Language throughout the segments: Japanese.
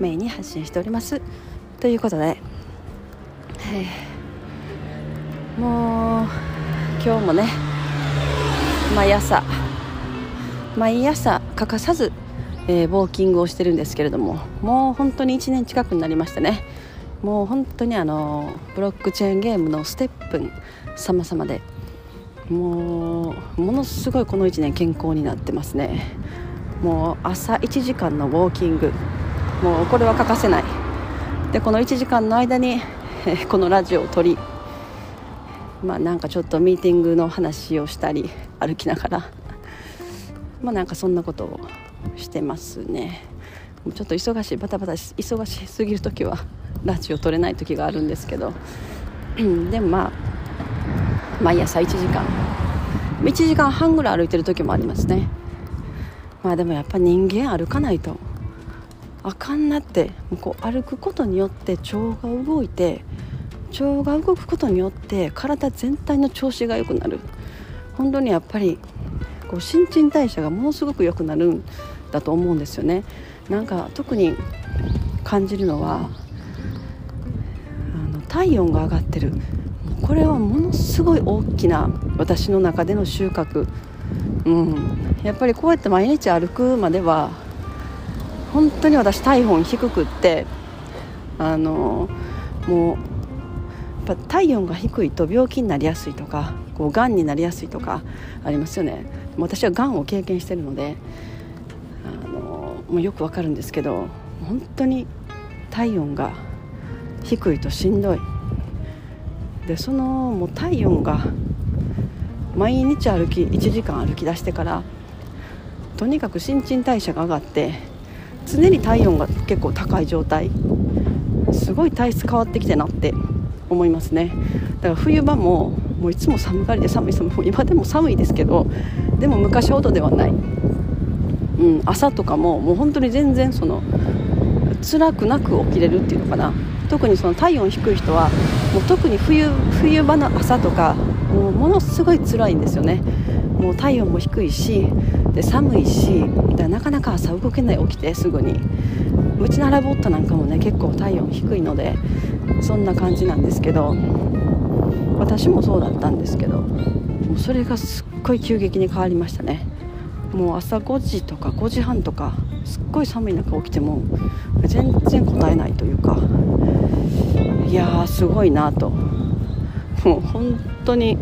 メインに発信しております。ということで、もう今日もね毎朝毎朝欠かさず、えー、ウォーキングをしてるんですけれどももう本当に1年近くになりましたね。もう本当にあのブロックチェーンゲームのステップン様々でもうものすごいこの1年健康になってますね。もう朝1時間のウォーキング。もうこれは欠かせない。でこの1時間の間にこのラジオを撮りまあなんかちょっとミーティングの話をしたり歩きながらまあなんかそんなことをしてますね。ちょっと忙しいバタバタ忙しすぎる時はラジオ撮れない時があるんですけど。でもまあ毎朝1時間1時間半ぐらい歩いてる時もありますね。まあでもやっぱ人間歩かないとあかんなってこう歩くことによって腸が動いて腸が動くことによって体全体の調子が良くなる。本当にやっぱりこう新陳代謝がものすごく良くなるんだと思うんですよね。なんか特に感じるのはあの体温が上がってる。これはものすごい大きな私の中での収穫。うん、やっぱりこうやって毎日歩くまでは本当に私体温低くってあのもうやっぱ体温が低いと病気になりやすいとかこうがんになりやすいとかありますよね。私はがんを経験してるのであのもうよくわかるんですけど本当に体温が低いとしんどい。でそのもう体温が毎日歩き1時間歩き出してからとにかく新陳代謝が上がって常に体温が結構高い状態。すごい体質変わってきてなって思いますね。だから冬場ももういつも寒がりで寒い寒い今でも寒いですけどでも昔ほどではない、うん、朝とかももう本当に全然その辛くなく起きれるっていうのかな。特にその体温低い人はもう特に冬冬場の朝とかもうものすごい辛いんですよね。もう体温も低いしで寒いしだなかなか朝動けない起きてすぐに。うちのラボットなんかもね結構体温低いのでそんな感じなんですけど私もそうだったんですけどもうそれがすっごい急激に変わりましたね。もう朝5時とか5時半とかすっごい寒い中起きても全然答えないというかいやーすごいなと。もう本当に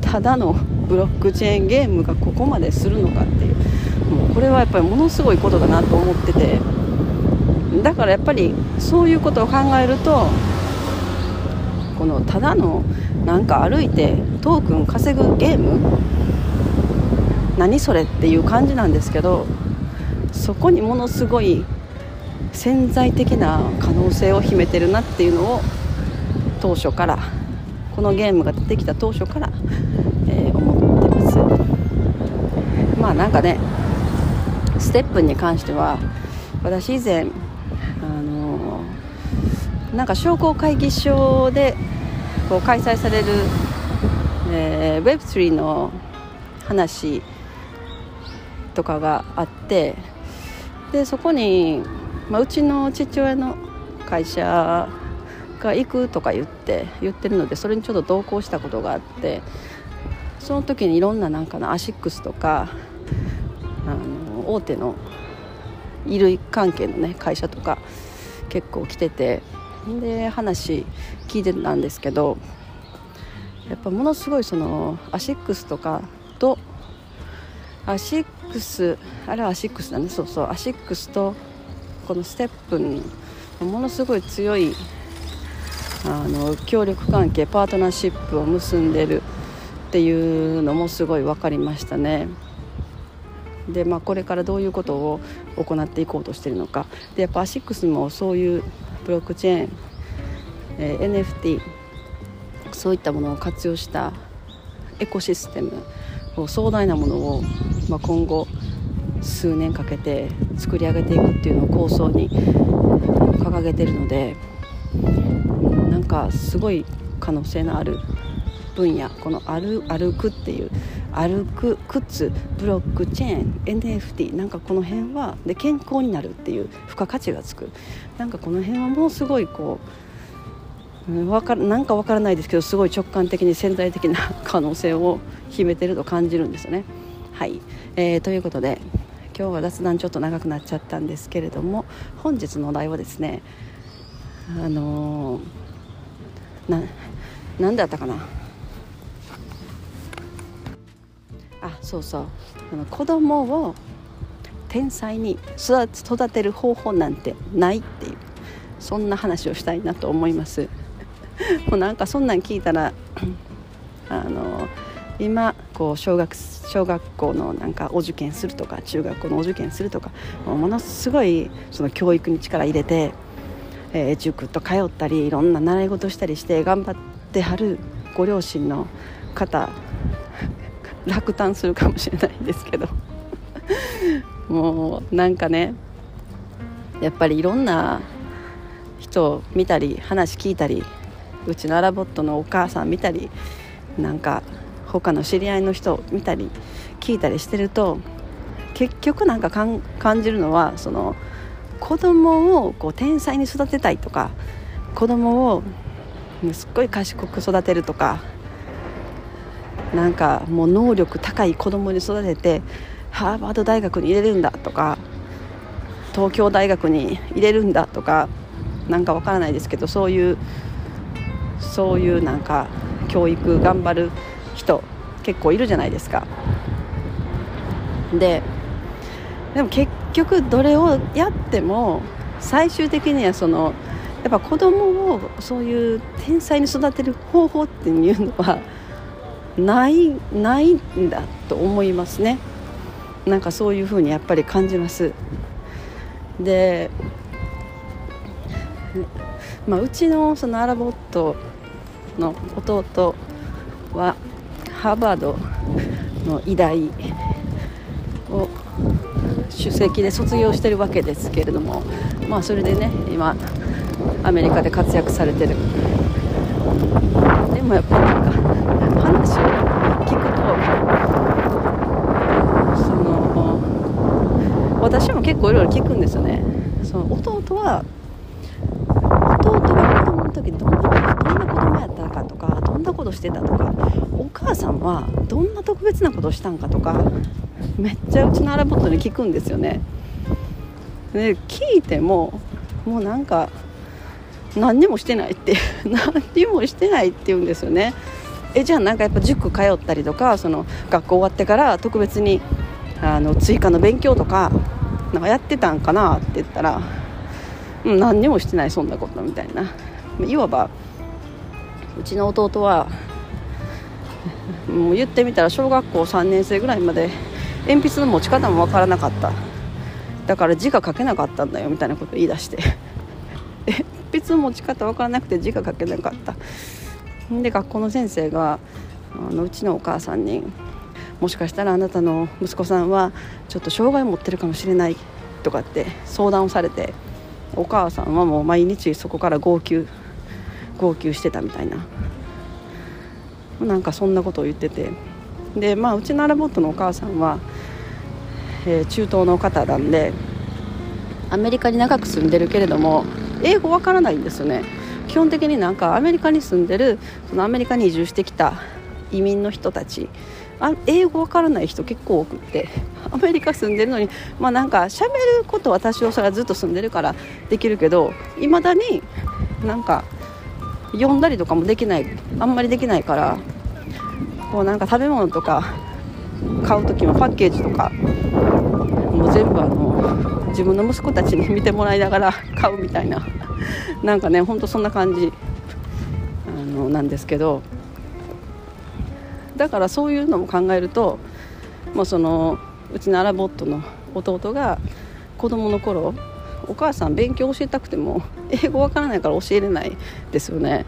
ただのブロックチェーンゲームがここまでするのかっていう。もうこれはやっぱりものすごいことだなと思ってて。だからやっぱりそういうことを考えるとこのただのなんか歩いてトークン稼ぐゲーム？何それっていう感じなんですけどそこにものすごい潜在的な可能性を秘めてるなっていうのを当初からこのゲームが出てきた当初から、なんかねステップに関しては私以前あの、なんか商工会議所でこう開催される、えー、Web3 の話とかがあってでそこに、まあ、うちの父親の会社が行くとか言って言ってるのでそれにちょっと同行したことがあってその時にいろんななんかなアシックスとかの大手の衣類関係のね会社とか結構来ててで話聞いてたんですけどやっぱものすごいそのアシックスとかとアシックスあれはアシックスだね。そうそうアシックスとこのステップにものすごい強いあの協力関係パートナーシップを結んでるっていうのもすごい分かりましたね。で、まあ、これからどういうことを行っていこうとしているのか。でやっぱアシックスもそういうブロックチェーン、えー、NFT そういったものを活用したエコシステム壮大なものを、まあ、今後数年かけて作り上げていくっていうのを構想に掲げてるのでなんかすごい可能性のある分野この歩歩くっていう歩く靴ブロックチェーン NFT なんかこの辺はで健康になるっていう付加価値がつく。なんかこの辺はもうすごいこうわかなんかわからないですけどすごい直感的に潜在的な可能性を秘めてると感じるんですよね。はい、えー、ということで今日は雑談ちょっと長くなっちゃったんですけれども本日のお題はですねあのー、な何だったかな？そうそう。あの子供を天才に育てる方法なんてないっていうそんな話をしたいなと思います。もうなんかそんなん聞いたら あの今こう小学小学校のなんかお受験するとか中学校のお受験するとかものすごいその教育に力入れて、えー、塾と通ったりいろんな習い事したりして頑張ってはるご両親の方落胆するかもしれないんですけど。もうなんかねやっぱりいろんな人を見たり話聞いたりうちのアラボットのお母さん見たりなんか他の知り合いの人を見たり聞いたりしてると結局なんか感じるのはその子供をこを天才に育てたいとか子供をすっごい賢く育てるとかなんかもう能力高い子供に育ててハーバード大学に入れるんだとか東京大学に入れるんだとかなんかわからないですけどそういうそういうなんか教育頑張る人結構いるじゃないですか。ででも結局どれをやっても最終的にはそのやっぱ子供をそういう天才に育てる方法っていうのはないないんだと思いますね。なんかそういうふうにやっぱり感じます。で、まあ、うちのそのアラボットの弟はハーバードの医大を首席で卒業してるわけですけれどもまあそれでね今アメリカで活躍されてる。でもやっぱりなんか話を聞くとその私も結構いろいろ聞くんですよね。その弟は弟が子供の時どんなどんな子供やったかとかどんなことしてたとかお母さんはどんな特別なことしたんかとかめっちゃうちのアラボットに聞くんですよね。で聞いてももうなんか何にもしてないって 何にもしてないって言うんですよね。えじゃあなんかやっぱ塾通ったりとかその学校終わってから特別にあの追加の勉強とかなんかやってたんかなって言ったら、うん、何にもしてないそんなことみたいな。いわばうちの弟はもう言ってみたら小学校3年生ぐらいまで鉛筆の持ち方も分からなかった。だから字が書けなかったんだよみたいなこと言い出して。鉛筆の持ち方分からなくて字が書けなかった。で学校の先生があのうちのお母さんにもしかしたらあなたの息子さんはちょっと障害を持ってるかもしれないとかって相談をされてお母さんはもう毎日そこから号泣号泣してたみたいな。なんかそんなことを言ってて。でまあうちのアラボットのお母さんは、えー、中東の方なんでアメリカに長く住んでるけれども英語わからないんですよね。基本的になんかアメリカに住んでるそのアメリカに移住してきた移民の人たちあ英語わからない人結構多くてアメリカ住んでるのにまあなんか喋ること私はそれはずっと住んでるからできるけどいまだになんか読んだりとかもできないあんまりできないからこうなんか食べ物とか買う時もパッケージとかもう全部あの自分の息子たちに 見てもらいながら買うみたいな。なんかねほんとそんな感じ。あのなんですけど。だからそういうのも考えるともうそのうちのアラボットの弟が子供の頃お母さん勉強教えたくても英語わからないから教えれないですよね。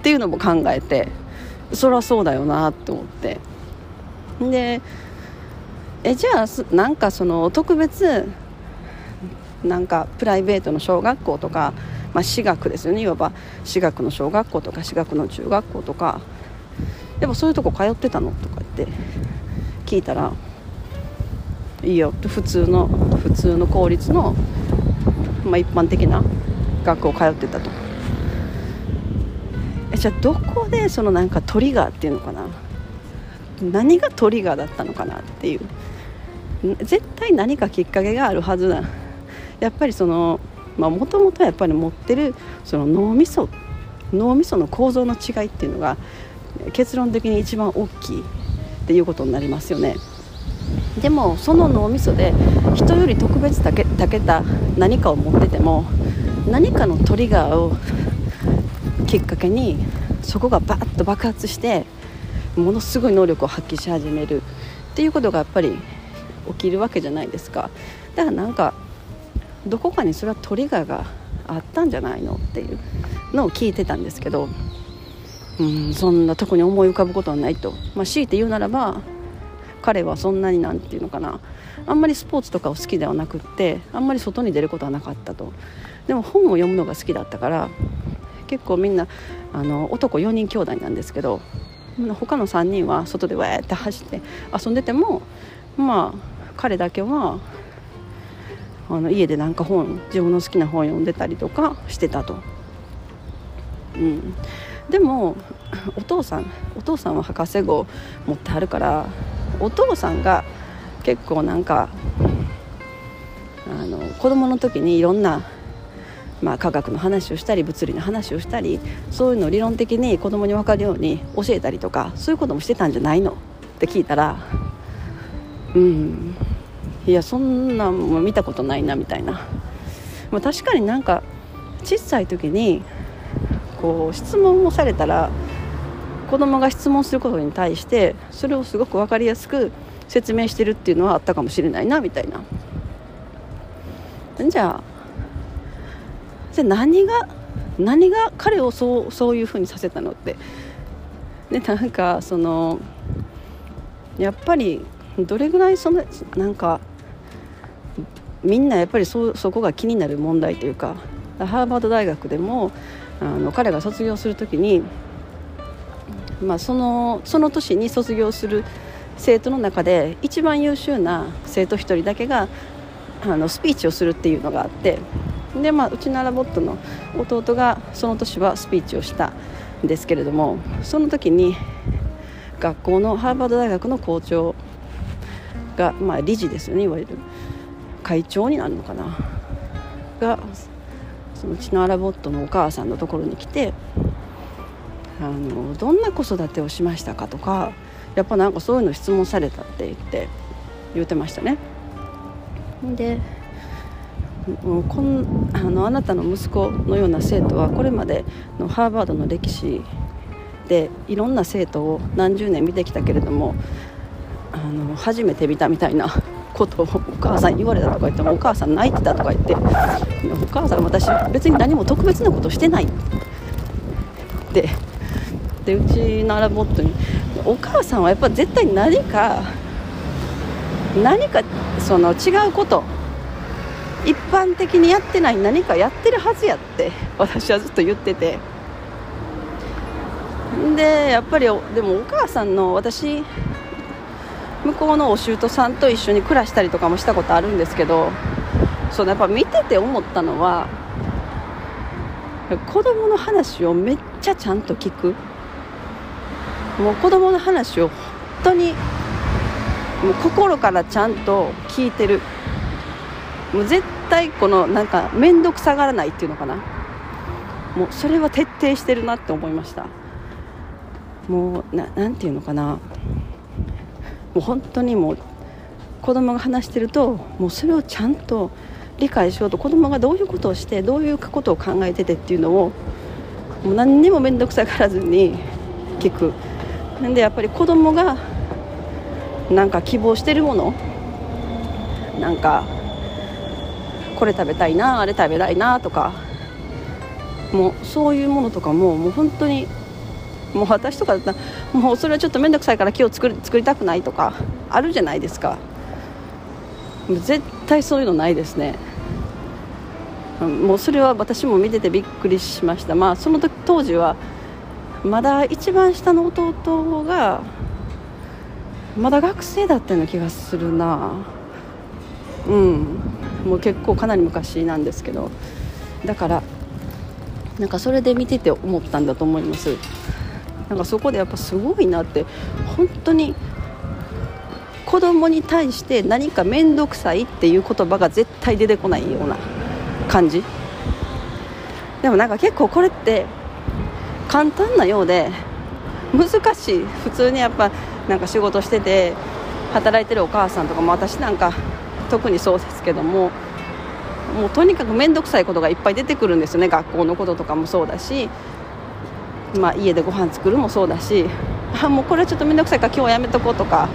っていうのも考えてそりゃそうだよなって思って。でえじゃあなんかその特別なんかプライベートの小学校とか、まあ、私学ですよね。いわば私学の小学校とか私学の中学校とかやっぱそういうとこ通ってたの？とか言って聞いたらいいよって普通の普通の公立の、まあ、一般的な学校通ってたと。えじゃあどこでそのなんかトリガーっていうのかな？何がトリガーだったのかなっていう。絶対何かきっかけがあるはずだ。やっぱりそのもともとやっぱり持ってるその脳みそ脳みその構造の違いっていうのが結論的に一番大きいっていうことになりますよね。でもその脳みそで人より特別たけた何かを持ってても何かのトリガーをきっかけにそこがバッと爆発してものすごい能力を発揮し始めるっていうことがやっぱり起きるわけじゃないですか。だからなんかどこかにそれはトリガーがあったんじゃないのっていうのを聞いてたんですけどうんそんなとこに思い浮かぶことはないと、まあ、強いて言うならば彼はそんなになんていうのかな。あんまりスポーツとかを好きではなくってあんまり外に出ることはなかったと。でも本を読むのが好きだったから結構みんなあの男4人兄弟なんですけど他の3人は外でわーって走って遊んでてもまあ彼だけはあの家でなんか本自分の好きな本読んでたりとかしてたと。うん、でもお父さんお父さんは博士号持ってはるからお父さんが結構なんかあの子供の時にいろんな、まあ、科学の話をしたり物理の話をしたりそういうのを理論的に子供に分かるように教えたりとかそういうこともしてたんじゃないの？って聞いたらうん。いやそんなんも見たことないなみたいな、まあ、確かになんか小さい時にこう質問をされたら子供が質問することに対してそれをすごく分かりやすく説明してるっていうのはあったかもしれないなみたいな。じゃあじゃ何が何が彼をそうそういうふうにさせたのって。でなんかそのやっぱりどれぐらいそのなんかみんなやっぱりそそこが気になる問題というかハーバード大学でもあの彼が卒業する時にまあ、そのその年に卒業する生徒の中で一番優秀な生徒1人だけがあのスピーチをするっていうのがあってで、まあ、うちのラボットの弟がその年はスピーチをしたんですけれどもその時に学校のハーバード大学の校長が、まあ、理事ですよねいわゆる。会長になるのかな。がそのうちのアラボットのお母さんのところに来てあのどんな子育てをしましたかとかやっぱなんかそういうの質問されたって言って言ってましたね。でもうこんあのあなたの息子のような生徒はこれまでのハーバードの歴史でいろんな生徒を何十年見てきたけれどもあの初めて見たみたいなことをお母さん言われたとか言ってもお母さん泣いてたとか言ってお母さん私別に何も特別なことしてないって。ってうちのアラボットにお母さんはやっぱ絶対何か何かその違うこと一般的にやってない何かやってるはずやって私はずっと言ってて。でやっぱりでもお母さんの私向こうのお舅さんと一緒に暮らしたりとかもしたことあるんですけどそのやっぱ見てて思ったのは子供の話をめっちゃちゃんと聞く。もう子供の話を本当にもう心からちゃんと聞いてる。もう絶対このなんか面倒くさがらないっていうのかな。もうそれは徹底してるなって思いました。もうななんていうのかな。う本当にもう子供が話してるともうそれをちゃんと理解しようと子供がどういうことをしてどういうことを考えててっていうのをもう何にも面倒くさがらずに聞く。なんでやっぱり子供がなんか希望してるものなんかこれ食べたいなあれ食べたいなとかもうそういうものとかももう本当にもう私とかだったらもうそれはちょっと面倒くさいから木を作り作りたくないとかあるじゃないですか。絶対そういうのないですね。もうそれは私も見ててびっくりしました。まあその時当時はまだ一番下の弟がまだ学生だったような気がするな。うん。もう結構かなり昔なんですけど。だからなんかそれで見てて思ったんだと思います。なんかそこでやっぱすごいなって本当に子供に対して何か面倒くさいっていう言葉が絶対出てこないような感じ。でもなんか結構これって簡単なようで難しい。普通にやっぱなんか仕事してて働いてるお母さんとかも私なんか特にそうですけどももうとにかく面倒くさいことがいっぱい出てくるんですよね。学校のこととかもそうだし、まあ、家でご飯作るもそうだしあもうこれちょっと面倒くさいから今日はやめとこうとか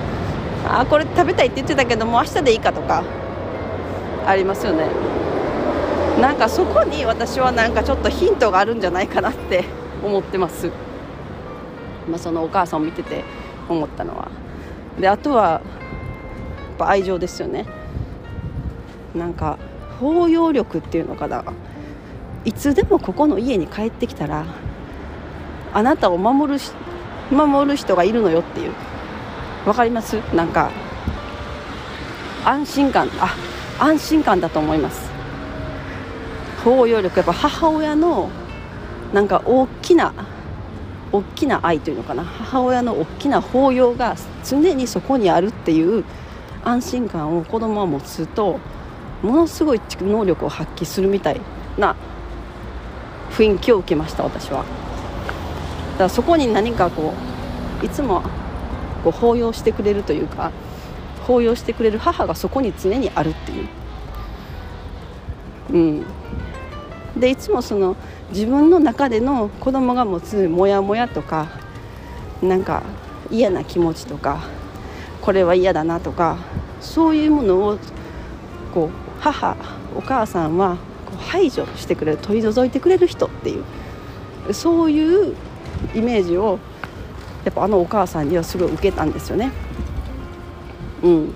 あこれ食べたいって言ってたけどもう明日でいいかとかありますよね。なんかそこに私はなんかちょっとヒントがあるんじゃないかなって思ってます、まあ、そのお母さんを見てて思ったのは。であとはやっぱ愛情ですよね。なんか包容力っていうのかな。いつでもここの家に帰ってきたらあなたを守る守る人がいるのよっていう。分かります？なんか安心感。あ安心感だと思います。包容力。やっぱ母親のなんか大きな大きな愛というのかな。母親の大きな抱擁が常にそこにあるっていう安心感を子供は持つとものすごい能力を発揮するみたいな雰囲気を受けました私は。だからそこに何かこういつもこう抱擁してくれるというか抱擁してくれる母がそこに常にあるっていう。うん。でいつもその自分の中での子供が持つモヤモヤとかなんか嫌な気持ちとかこれは嫌だなとかそういうものをこう母お母さんはこう排除してくれる取り除いてくれる人っていうそういうイメージをやっぱあのお母さんにはすごい受けたんですよね。うん、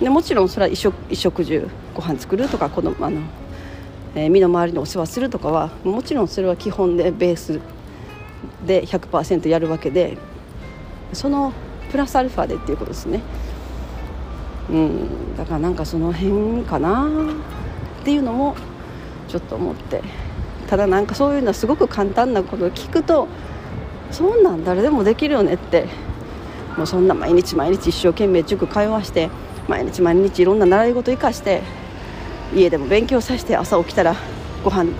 でもちろんそれは衣食衣食住ご飯作るとか子供あの、えー、身の回りのお世話するとかはもちろんそれは基本でベースで100%やるわけでそのプラスアルファでっていうことですね。うん、だからなんかその辺かなっていうのもちょっと思ってただなんかそういうのはすごく簡単なことを聞くとそんなん誰でもできるよねって。もうそんな毎日毎日一生懸命塾通わして毎日毎日いろんな習い事生かして家でも勉強させて朝起きたらご飯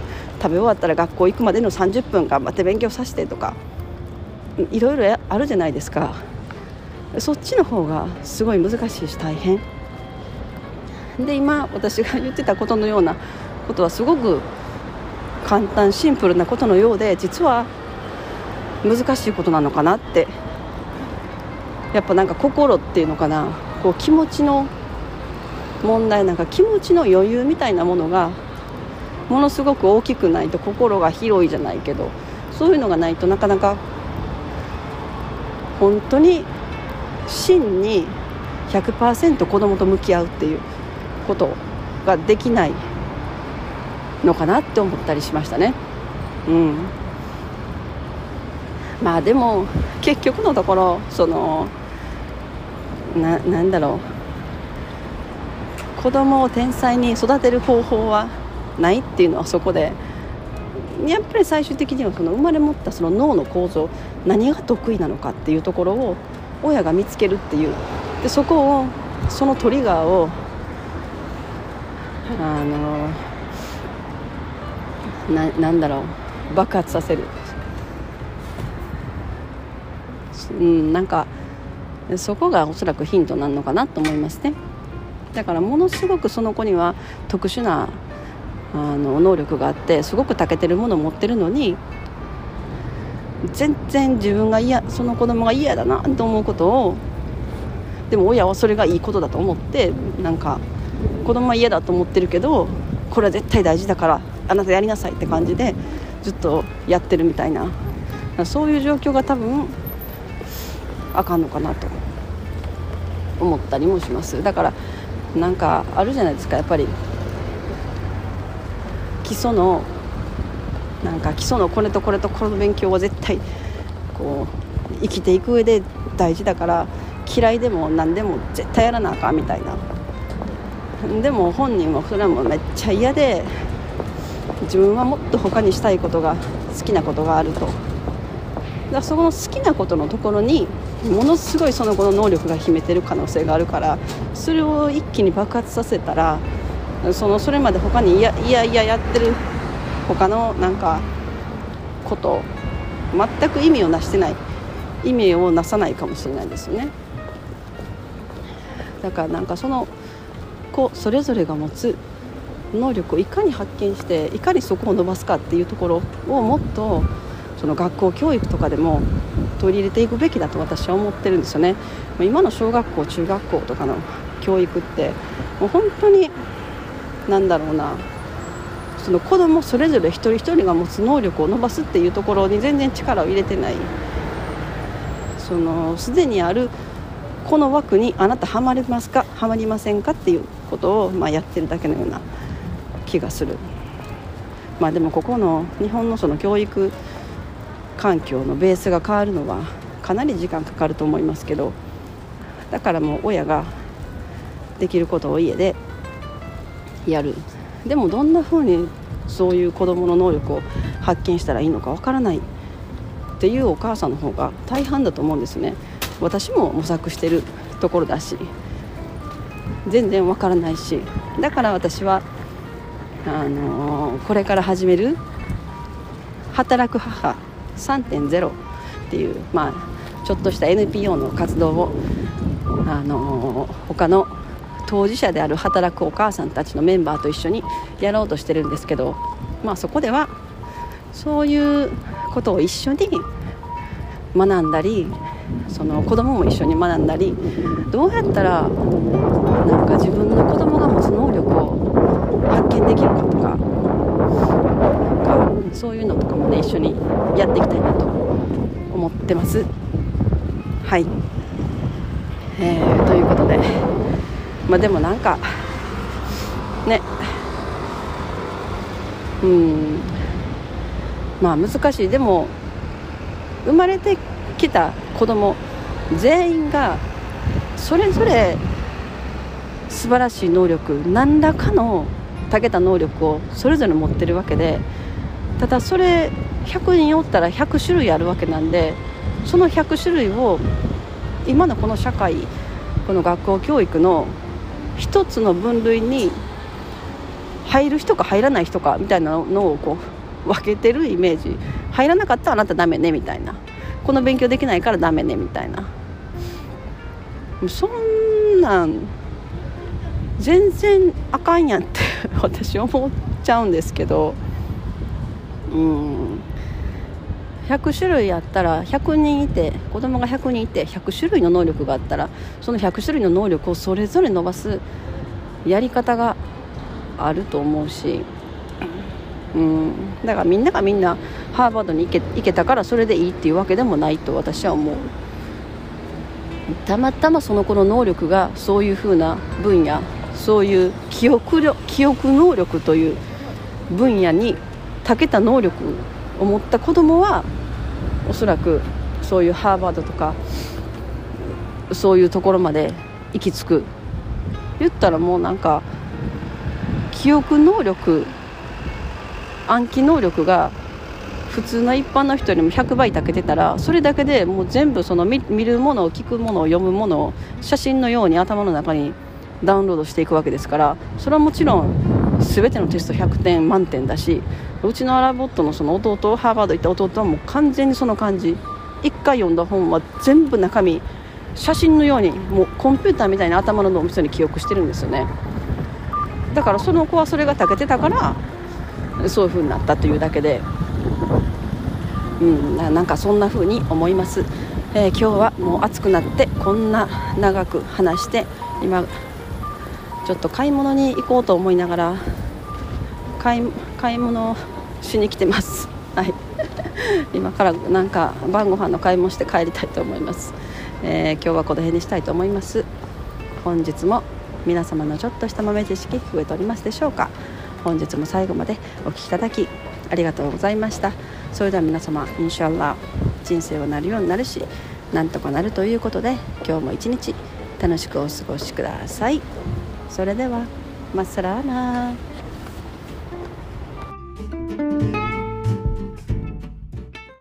食べ終わったら学校行くまでの30分頑張って勉強させてとかいろいろあるじゃないですか。そっちの方がすごい難しいし大変。で今私が言ってたことのようなことはすごく簡単シンプルなことのようで実は難しいことなのかなって。やっぱなんか心っていうのかな。こう気持ちの問題なんか気持ちの余裕みたいなものがものすごく大きくないと心が広いじゃないけどそういうのがないとなかなか本当に真に100%子供と向き合うっていうことができないのかなって思ったりしましたね。うん、まあでも結局のところそのななんだろう。子供を天才に育てる方法はないっていうのはそこで。やっぱり最終的にはその生まれ持ったその脳の構造何が得意なのかっていうところを親が見つけるっていう。でそこをそのトリガーをあのななんだろう。爆発させる、うん、なんかそこがおそらくヒントなのかなと思いますね。だからものすごくその子には特殊なあの能力があってすごく長けてるものを持ってるのに全然自分が嫌その子供が嫌だなと思うことをでも親はそれがいいことだと思ってなんか子供は嫌だと思ってるけどこれは絶対大事だからあなたやりなさいって感じでずっとやってるみたいな。そういう状況が多分あかんのかなと。思ったりもします。だからなんかあるじゃないですか。やっぱり基礎のなんか基礎のこれとこれとこの勉強は絶対こう生きていく上で大事だから嫌いでも何でも絶対やらなあかんみたいな。でも本人もそれはもうめっちゃ嫌で自分はもっと他にしたいことが好きなことがあるとだからそこの好きなことのところにものすごいその子の能力が秘めてる可能性があるからそれを一気に爆発させたらそのそれまで他にいやいやいややってる他のなんかこと全く意味をなしてない意味をなさないかもしれないですよねだからなんかその子それぞれが持つ能力をいかに発見していかにそこを伸ばすかっていうところをもっとその学校教育とかでも取り入れていくべきだと私は思ってるんですよね。今の小学校中学校とかの教育ってもう本当に何だろうなその子供それぞれ一人一人が持つ能力を伸ばすっていうところに全然力を入れてないそのすでにあるこの枠にあなたはまりますか？はまりませんか？っていうことを、まあ、やってるだけのような気がする。まあでもここの日本のその教育環境のベースが変わるのはかなり時間かかると思いますけどだからもう親ができることを家でやる。でもどんな風にそういう子どもの能力を発見したらいいのかわからない。っていうお母さんの方が大半だと思うんですね。私も模索してるところだし全然わからないしだから私はあの、これから始める働く母3.0っていう、まあ、ちょっとした NPO の活動を、あの、他の当事者である働くお母さんたちのメンバーと一緒にやろうとしてるんですけど、まあ、そこではそういうことを一緒に学んだりその子供も一緒に学んだりどうやったらなんか自分の子供が持つ能力を発見できるかとかなんかそういうのとかもね一緒にやっていきたいなと思ってます。はい、えー、ということで、まあ、でもなんかね。うん。まあ難しい。でも生まれてきた子供全員がそれぞれ素晴らしい能力何らかの長けた能力をそれぞれ持ってるわけでただそれ100人おったら100種類あるわけなんでその100種類を今のこの社会この学校教育の一つの分類に入る人か入らない人かみたいなのをこう分けてるイメージ。入らなかったらあなたダメねみたいな。この勉強できないからダメねみたいな。そんなん全然あかんやんって 私思っちゃうんですけど。うん。100種類あったら100人いて子供が100人いて100種類の能力があったらその100種類の能力をそれぞれ伸ばすやり方があると思うし。うん。だからみんながみんなハーバードに行け行けたからそれでいいっていうわけでもないと私は思う。たまたまその子の能力がそういうふうな分野そういう記憶記憶能力という分野に長けた能力を持った子供はおそらくそういうハーバードとかそういうところまで行き着く。言ったらもうなんか記憶能力暗記能力が普通の一般の人よりも100倍たけてたらそれだけでもう全部その見るものを聞くものを読むものを写真のように頭の中にダウンロードしていくわけですからそれはもちろん全てのテスト100点満点だしうちのアラボットのその弟ハーバード行った弟はもう完全にその感じ。1回読んだ本は全部中身写真のようにもうコンピューターみたいな頭の脳みそに記憶してるんですよね。だからその子はそれがたけてたからそういう風になったというだけで、うん、なんかそんな風に思います。えー、今日はもう暑くなってこんな長く話して今ちょっと買い物に行こうと思いながら買い買い物しに来てます。はい。今からなんか晩ご飯の買い物して帰りたいと思います、えー、今日はこの辺にしたいと思います。本日も皆様のちょっとした豆知識増えておりますでしょうか。本日も最後までお聴きいただきありがとうございました。それでは皆様インシャラ人生はなるようになるしなんとかなるということで今日も一日楽しくお過ごしください。それではマッサラー。